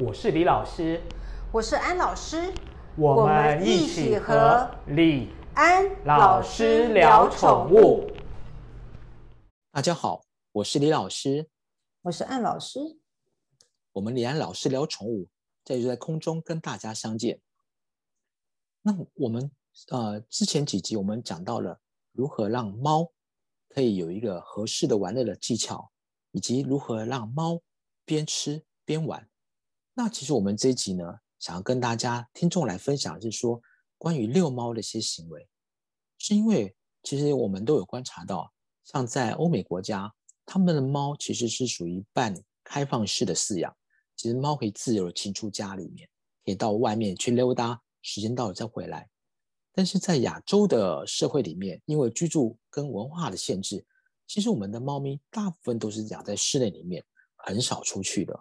我是李老师，我是安老师，我们一起和李安老师聊宠物。大家好，我是李老师，我是安老师，我们李安老师聊宠物，这就在空中跟大家相见。那我们呃之前几集我们讲到了如何让猫可以有一个合适的玩乐的技巧，以及如何让猫边吃边玩。那其实我们这一集呢，想要跟大家听众来分享，是说关于遛猫的一些行为，是因为其实我们都有观察到。像在欧美国家，他们的猫其实是属于半开放式的饲养，其实猫可以自由的进出家里面，可以到外面去溜达，时间到了再回来。但是在亚洲的社会里面，因为居住跟文化的限制，其实我们的猫咪大部分都是养在室内里面，很少出去的。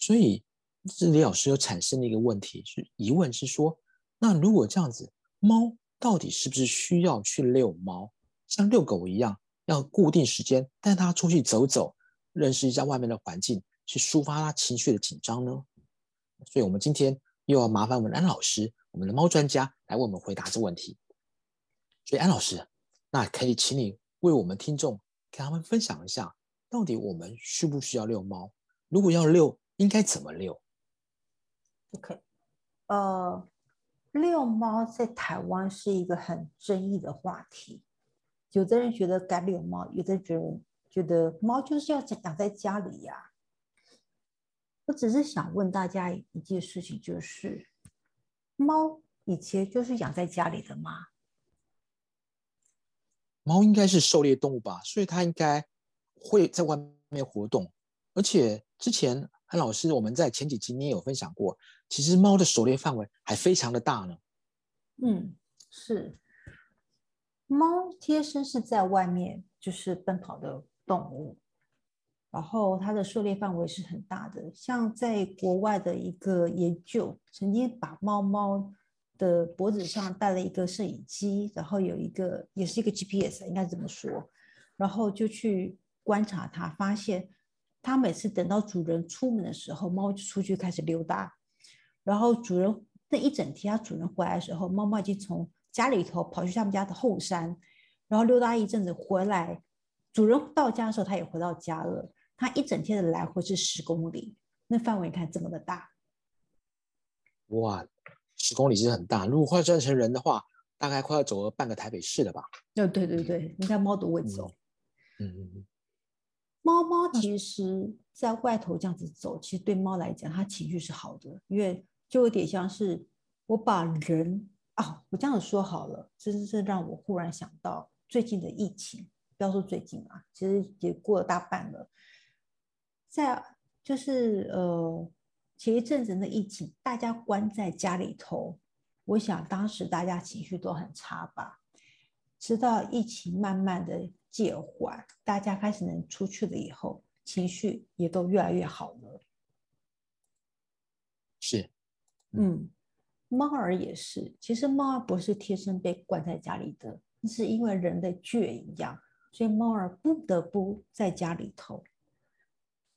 所以，这李老师有产生的一个问题是疑问是说，那如果这样子，猫到底是不是需要去遛猫，像遛狗一样？要固定时间带它出去走走，认识一下外面的环境，去抒发它情绪的紧张呢。所以，我们今天又要麻烦我们安老师，我们的猫专家来为我们回答这问题。所以，安老师，那可以请你为我们听众跟他们分享一下，到底我们需不需要遛猫？如果要遛，应该怎么遛？OK，呃，遛猫在台湾是一个很争议的话题。有的人觉得该遛猫，有的人觉得觉得猫就是要养在家里呀。我只是想问大家一件事情，就是猫以前就是养在家里的吗？猫应该是狩猎动物吧，所以它应该会在外面活动。而且之前安老师我们在前几集你也有分享过，其实猫的狩猎范围还非常的大呢。嗯，是。猫贴身是在外面就是奔跑的动物，然后它的狩猎范围是很大的。像在国外的一个研究，曾经把猫猫的脖子上带了一个摄影机，然后有一个也是一个 GPS，应该这么说，然后就去观察它，发现它每次等到主人出门的时候，猫就出去开始溜达，然后主人那一整天，它主人回来的时候，猫猫已经从家里头跑去他们家的后山，然后溜达一阵子回来，主人到家的时候，它也回到家了。它一整天的来回是十公里，那范围你看这么的大，哇，十公里其实很大。如果换算成人的话，大概快要走了半个台北市了吧？哦，对对对，你看猫都会走。嗯嗯嗯。猫猫其实在外头这样子走，其实对猫来讲，它情绪是好的，因为就有点像是我把人。哦，我这样子说好了，真是让我忽然想到最近的疫情。不要说最近啊，其实也过了大半了。在就是呃前一阵子的疫情，大家关在家里头，我想当时大家情绪都很差吧。直到疫情慢慢的减缓，大家开始能出去了以后，情绪也都越来越好了。是，嗯。猫儿也是，其实猫儿不是天生被关在家里的，是因为人的圈养，所以猫儿不得不在家里头。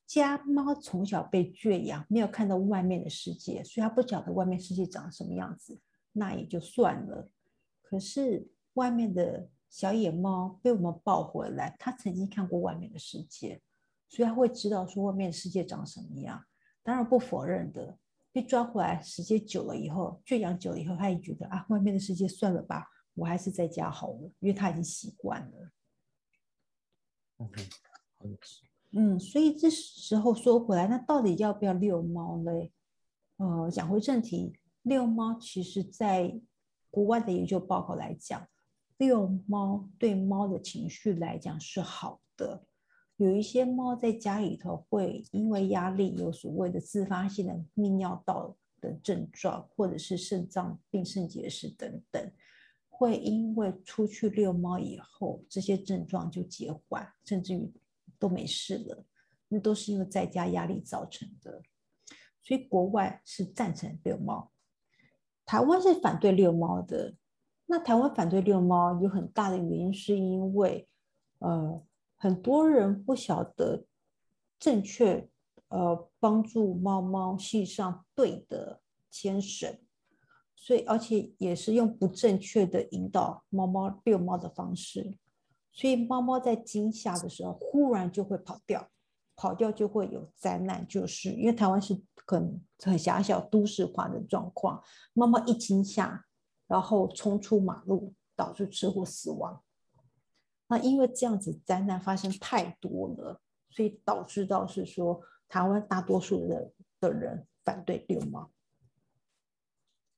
家猫从小被圈养，没有看到外面的世界，所以它不晓得外面世界长什么样子，那也就算了。可是外面的小野猫被我们抱回来，它曾经看过外面的世界，所以它会知道说外面的世界长什么样。当然不否认的。被抓回来，时间久了以后，圈养久了以后，他也觉得啊，外面的世界算了吧，我还是在家好了，因为他已经习惯了。OK，嗯，所以这时候说回来，那到底要不要遛猫嘞？呃，讲回正题，遛猫其实在国外的研究报告来讲，遛猫对猫的情绪来讲是好的。有一些猫在家里头会因为压力有所谓的自发性的泌尿道的症状，或者是肾脏病、肾结石等等，会因为出去遛猫以后，这些症状就减缓，甚至于都没事了。那都是因为在家压力造成的。所以国外是赞成遛猫，台湾是反对遛猫的。那台湾反对遛猫有很大的原因，是因为呃。很多人不晓得正确呃帮助猫猫系上对的牵绳，所以而且也是用不正确的引导猫猫遛猫的方式，所以猫猫在惊吓的时候忽然就会跑掉。跑掉就会有灾难，就是因为台湾是很很狭小都市化的状况，猫猫一惊吓，然后冲出马路，导致车祸死亡。那因为这样子灾难发生太多了，所以导致到是说台湾大多数的的人反对遛猫。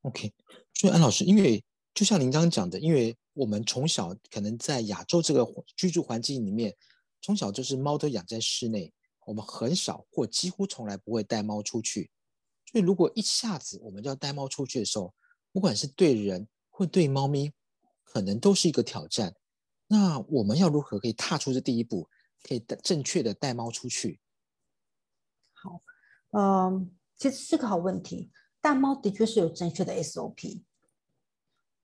OK，所以安老师，因为就像您刚刚讲的，因为我们从小可能在亚洲这个居住环境里面，从小就是猫都养在室内。我们很少或几乎从来不会带猫出去，所以如果一下子我们要带猫出去的时候，不管是对人或对猫咪，可能都是一个挑战。那我们要如何可以踏出这第一步，可以正确的带猫出去？好，嗯，其实是个好问题。带猫的确是有正确的 SOP。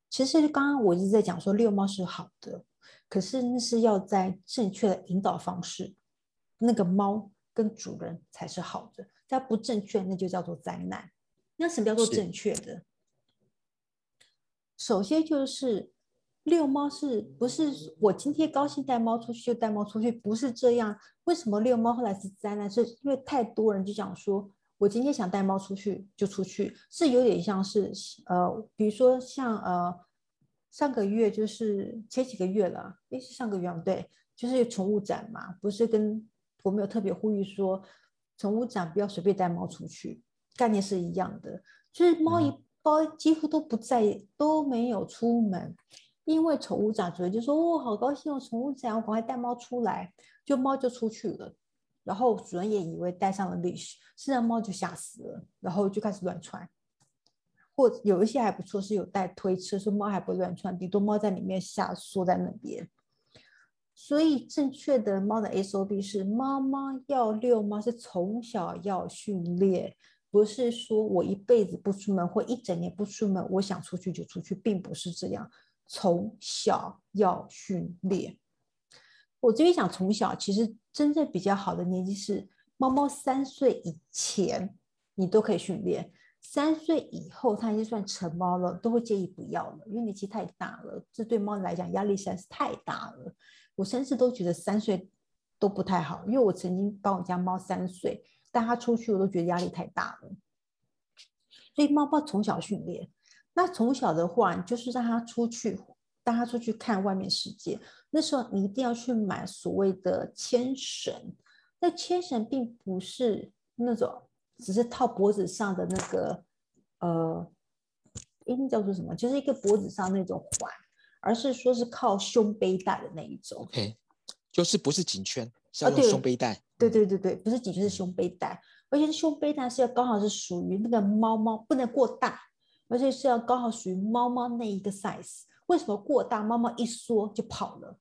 其实刚刚我一直在讲说遛猫是好的，可是那是要在正确的引导方式，那个猫。跟主人才是好的，它不正确，那就叫做灾难。那什么叫做正确的？首先就是遛猫是不是我今天高兴带猫出去就带猫出去？不是这样。为什么遛猫后来是灾难？是因为太多人就讲说，我今天想带猫出去就出去，是有点像是呃，比如说像呃上个月就是前几个月了，诶，是上个月对，就是宠物展嘛，不是跟。我们有特别呼吁说，宠物展不要随便带猫出去，概念是一样的。就是猫一包几乎都不在，都没有出门，因为宠物展主人就说：“哦，好高兴哦，宠物展，我赶快带猫出来。”就猫就出去了，然后主人也以为带上了 leash，实际上猫就吓死了，然后就开始乱窜。或有一些还不错，是有带推车，说猫还不乱窜，顶多猫在里面吓缩在那边。所以，正确的猫的 SOP 是：妈妈要遛猫是从小要训练，不是说我一辈子不出门或一整年不出门，我想出去就出去，并不是这样。从小要训练。我这边讲从小，其实真正比较好的年纪是猫猫三岁以前，你都可以训练；三岁以后，它已经算成猫了，都会建议不要了，因为年纪太大了，这对猫来讲压力实在是太大了。我甚至都觉得三岁都不太好，因为我曾经帮我家猫三岁带它出去，我都觉得压力太大了。所以猫猫从小训练，那从小的话，你就是让他出去，带他出去看外面世界。那时候你一定要去买所谓的牵绳，那牵绳并不是那种只是套脖子上的那个，呃，应该叫做什么？就是一个脖子上那种环。而是说是靠胸背带的那一种，OK，就是不是颈圈，是要用胸背带。对对对对，不是颈圈是胸背带，而且胸背带是要刚好是属于那个猫猫，不能过大，而且是要刚好属于猫猫那一个 size。为什么过大，猫猫一缩就跑了？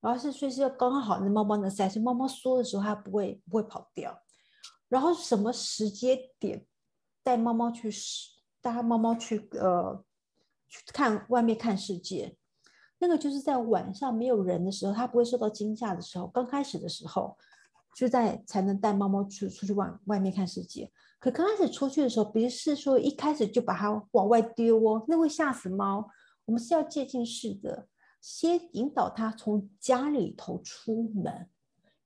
然后是所以是要刚刚好那猫猫的 size，猫猫缩的时候它不会不会跑掉。然后什么时间点带猫猫去带猫猫去呃去看外面看世界？那个就是在晚上没有人的时候，它不会受到惊吓的时候，刚开始的时候，就在才能带猫猫去出去往外面看世界。可刚开始出去的时候，不是说一开始就把它往外丢哦，那会吓死猫。我们是要渐进式的，先引导它从家里头出门，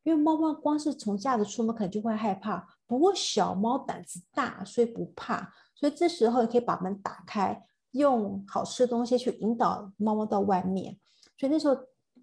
因为猫猫光是从家里出门可能就会害怕。不过小猫胆子大，所以不怕，所以这时候你可以把门打开。用好吃的东西去引导猫猫到外面，所以那时候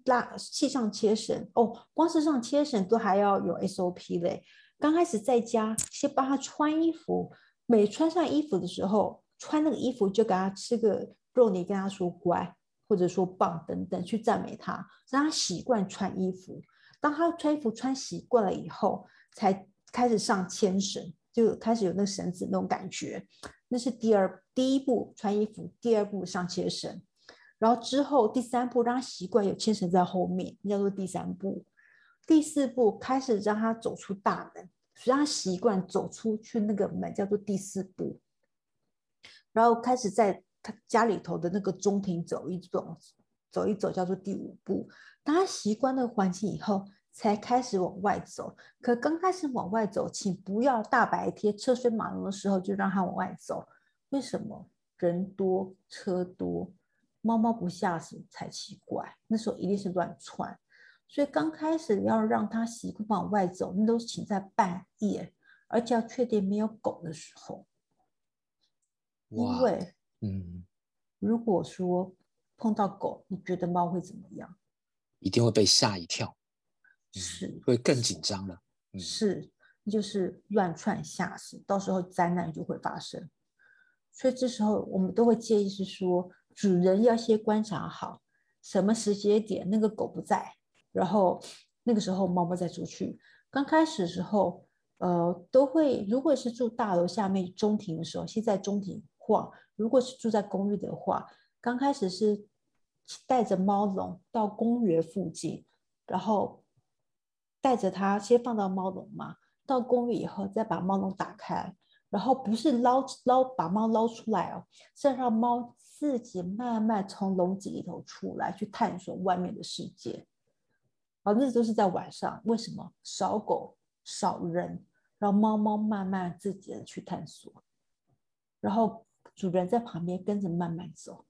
拉系上切绳哦，光是上切绳都还要有 SOP 嘞。刚开始在家先帮他穿衣服，每穿上衣服的时候，穿那个衣服就给他吃个肉泥，跟他说乖，或者说棒等等，去赞美他，让他习惯穿衣服。当他穿衣服穿习惯了以后，才开始上牵绳，就开始有那个绳子那种感觉。那是第二第一步穿衣服，第二步上牵绳，然后之后第三步让他习惯有牵绳在后面，叫做第三步。第四步开始让他走出大门，让他习惯走出去那个门，叫做第四步。然后开始在他家里头的那个中庭走一走，走一走叫做第五步。当他习惯那个环境以后，才开始往外走。可刚开始往外走，请不要大白天车水马龙的时候就让他往外走。为什么？人多车多，猫猫不吓死才奇怪。那时候一定是乱窜。所以刚开始要让它习惯往外走，那都是请在半夜，而且要确定没有狗的时候。因为，嗯，如果说碰到狗，你觉得猫会怎么样？一定会被吓一跳，是会更紧张了。是，就是乱窜吓死，到时候灾难就会发生。所以这时候我们都会建议是说，主人要先观察好什么时间点那个狗不在，然后那个时候猫猫再出去。刚开始的时候，呃，都会如果是住大楼下面中庭的时候，先在中庭。晃，如果是住在公寓的话，刚开始是带着猫笼到公园附近，然后带着它先放到猫笼嘛，到公寓以后再把猫笼打开，然后不是捞捞把猫捞出来哦，是让猫自己慢慢从笼子里头出来，去探索外面的世界。啊，那都是在晚上，为什么少狗少人，让猫猫慢慢自己的去探索，然后。主人在旁边跟着慢慢走，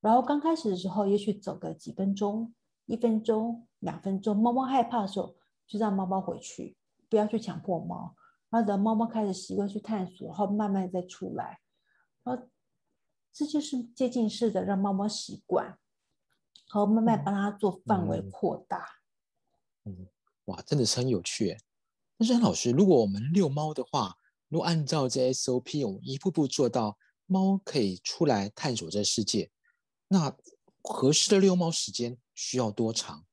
然后刚开始的时候，也许走个几分钟、一分钟、两分钟，猫猫害怕的时候，就让猫猫回去，不要去强迫猫。然后等猫猫开始习惯去探索，然后慢慢再出来，然后这就是接近式的让猫猫习惯，好慢慢帮它做范围扩大。嗯，哇，真的是很有趣。但是老师，如果我们遛猫的话，如果按照这 SOP，我们一步步做到猫可以出来探索这世界，那合适的遛猫时间需要多长？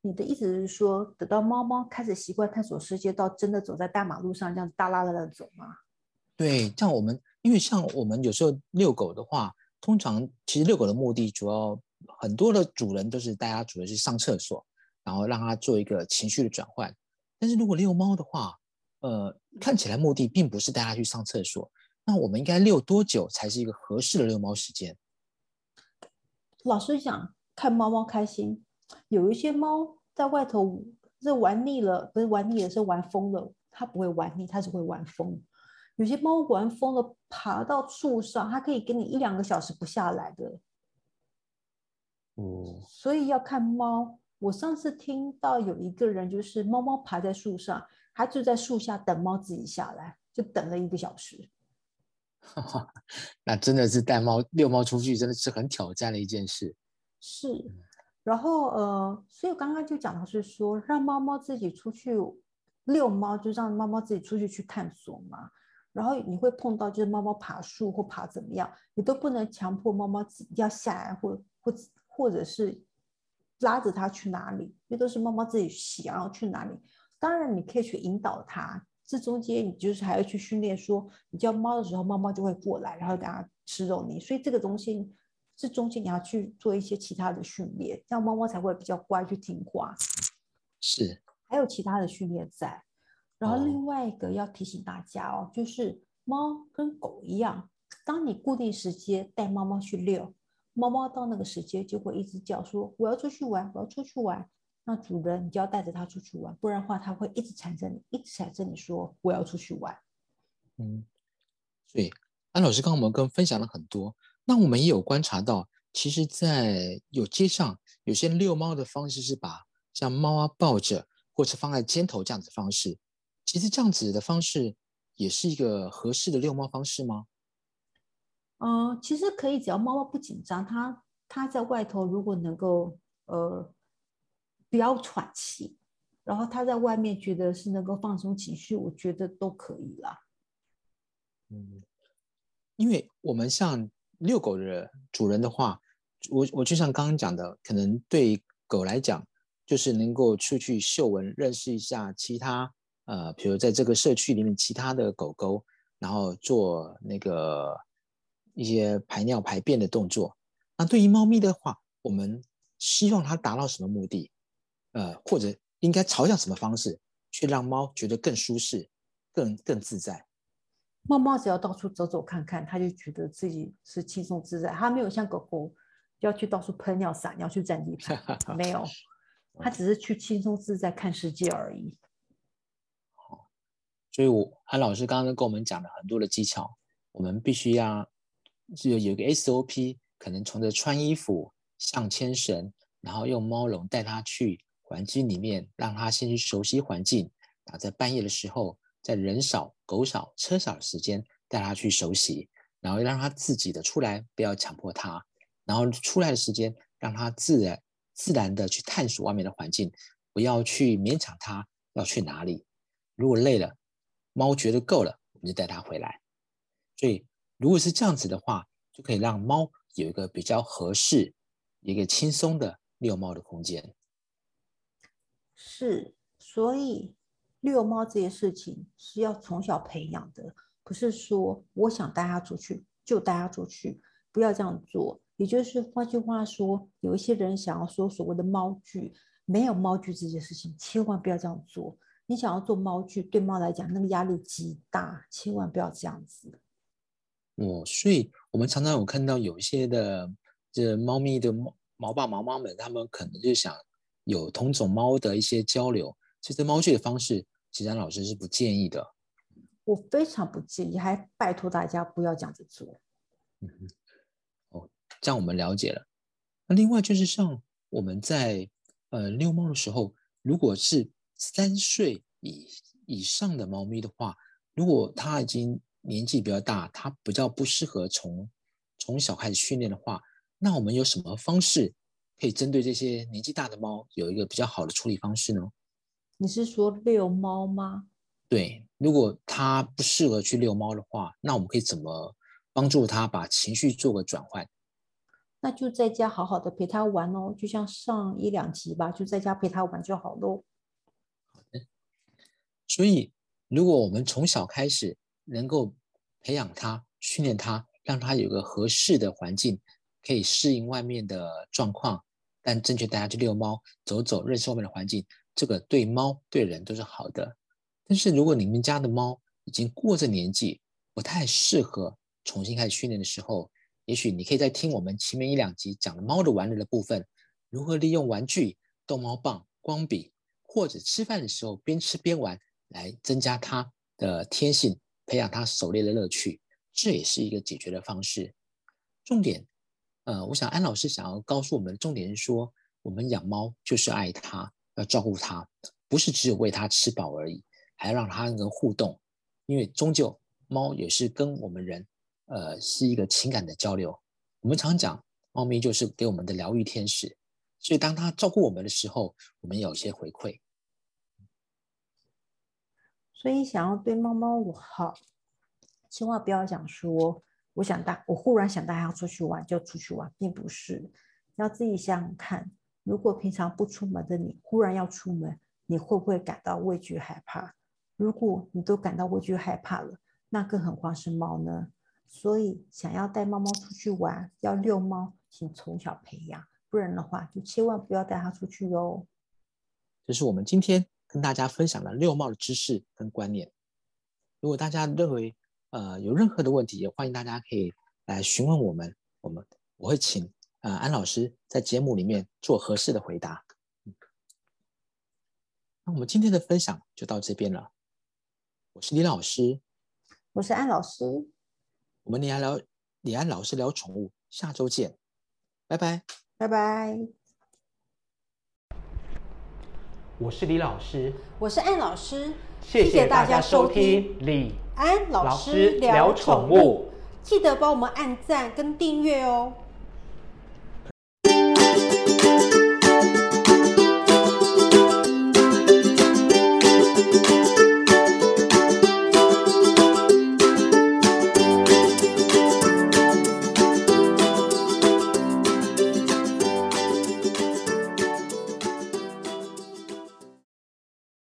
你的意思是说，等到猫猫开始习惯探索世界，到真的走在大马路上这样大拉拉的走吗？对，像我们，因为像我们有时候遛狗的话，通常其实遛狗的目的主要很多的主人都是带它主要是上厕所，然后让它做一个情绪的转换。但是如果遛猫的话，呃，看起来目的并不是带它去上厕所，那我们应该遛多久才是一个合适的遛猫时间？老师讲，看猫猫开心，有一些猫在外头是玩腻了，不是玩腻了，是玩疯了。它不会玩腻，它只会玩疯。有些猫玩疯了，爬到树上，它可以给你一两个小时不下来的。哦，所以要看猫。我上次听到有一个人，就是猫猫爬在树上，他就在树下等猫自己下来，就等了一个小时。那真的是带猫遛猫出去，真的是很挑战的一件事。是，然后呃，所以我刚刚就讲的是说，让猫猫自己出去遛猫，就让猫猫自己出去去探索嘛。然后你会碰到就是猫猫爬树或爬怎么样，你都不能强迫猫猫要下来，或或或者是。拉着它去哪里？这都是猫猫自己想要去哪里。当然，你可以去引导它。这中间你就是还要去训练，说你叫猫的时候，猫猫就会过来，然后给它吃肉泥。所以这个东西，这中间你要去做一些其他的训练，这样猫猫才会比较乖，去听话。是，还有其他的训练在。然后另外一个要提醒大家哦，就是猫跟狗一样，当你固定时间带猫猫去遛。猫猫到那个时间就会一直叫，说我要出去玩，我要出去玩。那主人你就要带着它出去玩，不然的话它会一直缠着你，一直缠着你说我要出去玩。嗯，所以安老师刚刚我们跟分享了很多，那我们也有观察到，其实，在有街上有些遛猫的方式是把像猫啊抱着，或是放在肩头这样子方式，其实这样子的方式也是一个合适的遛猫方式吗？嗯，其实可以，只要猫猫不紧张，它它在外头如果能够呃不要喘气，然后它在外面觉得是能够放松情绪，我觉得都可以啦。嗯，因为我们像遛狗的主人的话，我我就像刚刚讲的，可能对狗来讲，就是能够出去嗅闻，认识一下其他呃，比如在这个社区里面其他的狗狗，然后做那个。一些排尿排便的动作。那对于猫咪的话，我们希望它达到什么目的？呃，或者应该朝向什么方式，去让猫觉得更舒适、更更自在？猫猫只要到处走走看看，它就觉得自己是轻松自在。它没有像狗狗要去到处喷尿撒尿去占地盘，没有，它只是去轻松自在看世界而已。所以，我安老师刚刚跟我们讲了很多的技巧，我们必须要就有一个 SOP，可能从这穿衣服、上牵绳，然后用猫笼带它去环境里面，让它先去熟悉环境。然后在半夜的时候，在人少、狗少、车少的时间，带它去熟悉，然后让它自己的出来，不要强迫它。然后出来的时间，让它自然自然的去探索外面的环境，不要去勉强它要去哪里。如果累了，猫觉得够了，我们就带它回来。所以，如果是这样子的话，就可以让猫有一个比较合适、一个轻松的遛猫的空间。是，所以遛猫这件事情是要从小培养的，不是说我想带它出去就带它出去，不要这样做。也就是换句话说，有一些人想要说所谓的猫具，没有猫具这件事情，千万不要这样做。你想要做猫剧，对猫来讲，那个压力极大，千万不要这样子。哦，所以我们常常有看到有一些的这猫咪的猫毛爸毛妈们，他们可能就想有同种猫的一些交流，其实猫剧的方式，其实老师是不建议的。我非常不建议，还拜托大家不要这样子做。嗯哼，哦，这样我们了解了。那另外就是像我们在呃遛猫的时候，如果是三岁以以上的猫咪的话，如果它已经年纪比较大，它比较不适合从从小开始训练的话，那我们有什么方式可以针对这些年纪大的猫有一个比较好的处理方式呢？你是说遛猫吗？对，如果它不适合去遛猫的话，那我们可以怎么帮助它把情绪做个转换？那就在家好好的陪它玩哦，就像上一两集吧，就在家陪它玩就好喽。所以，如果我们从小开始能够培养它、训练它，让它有个合适的环境，可以适应外面的状况，但正确带它去遛猫、走走，认识外面的环境，这个对猫对人都是好的。但是如果你们家的猫已经过这年纪，不太适合重新开始训练的时候，也许你可以在听我们前面一两集讲的猫的玩乐的部分，如何利用玩具、逗猫棒、光笔，或者吃饭的时候边吃边玩。来增加它的天性，培养它狩猎的乐趣，这也是一个解决的方式。重点，呃，我想安老师想要告诉我们的重点是说，我们养猫就是爱它，要照顾它，不是只有喂它吃饱而已，还要让它能互动，因为终究猫也是跟我们人，呃，是一个情感的交流。我们常讲，猫咪就是给我们的疗愈天使，所以当它照顾我们的时候，我们有些回馈。所以，想要对猫猫好，千万不要讲说我想带，我忽然想带它出去玩就出去玩，并不是。要自己想想看，如果平常不出门的你，忽然要出门，你会不会感到畏惧害怕？如果你都感到畏惧害怕了，那更何况是猫呢？所以，想要带猫猫出去玩，要遛猫，请从小培养，不然的话，就千万不要带它出去哟。这是我们今天。跟大家分享了六猫的知识跟观念。如果大家认为呃有任何的问题，也欢迎大家可以来询问我们，我们我会请呃安老师在节目里面做合适的回答。那我们今天的分享就到这边了。我是李老师，我是安老师，我们李安聊李安老师聊宠物，下周见，拜拜，拜拜。我是李老师，我是安老师，谢谢大家收听李安老师聊宠物，记得帮我们按赞跟订阅哦。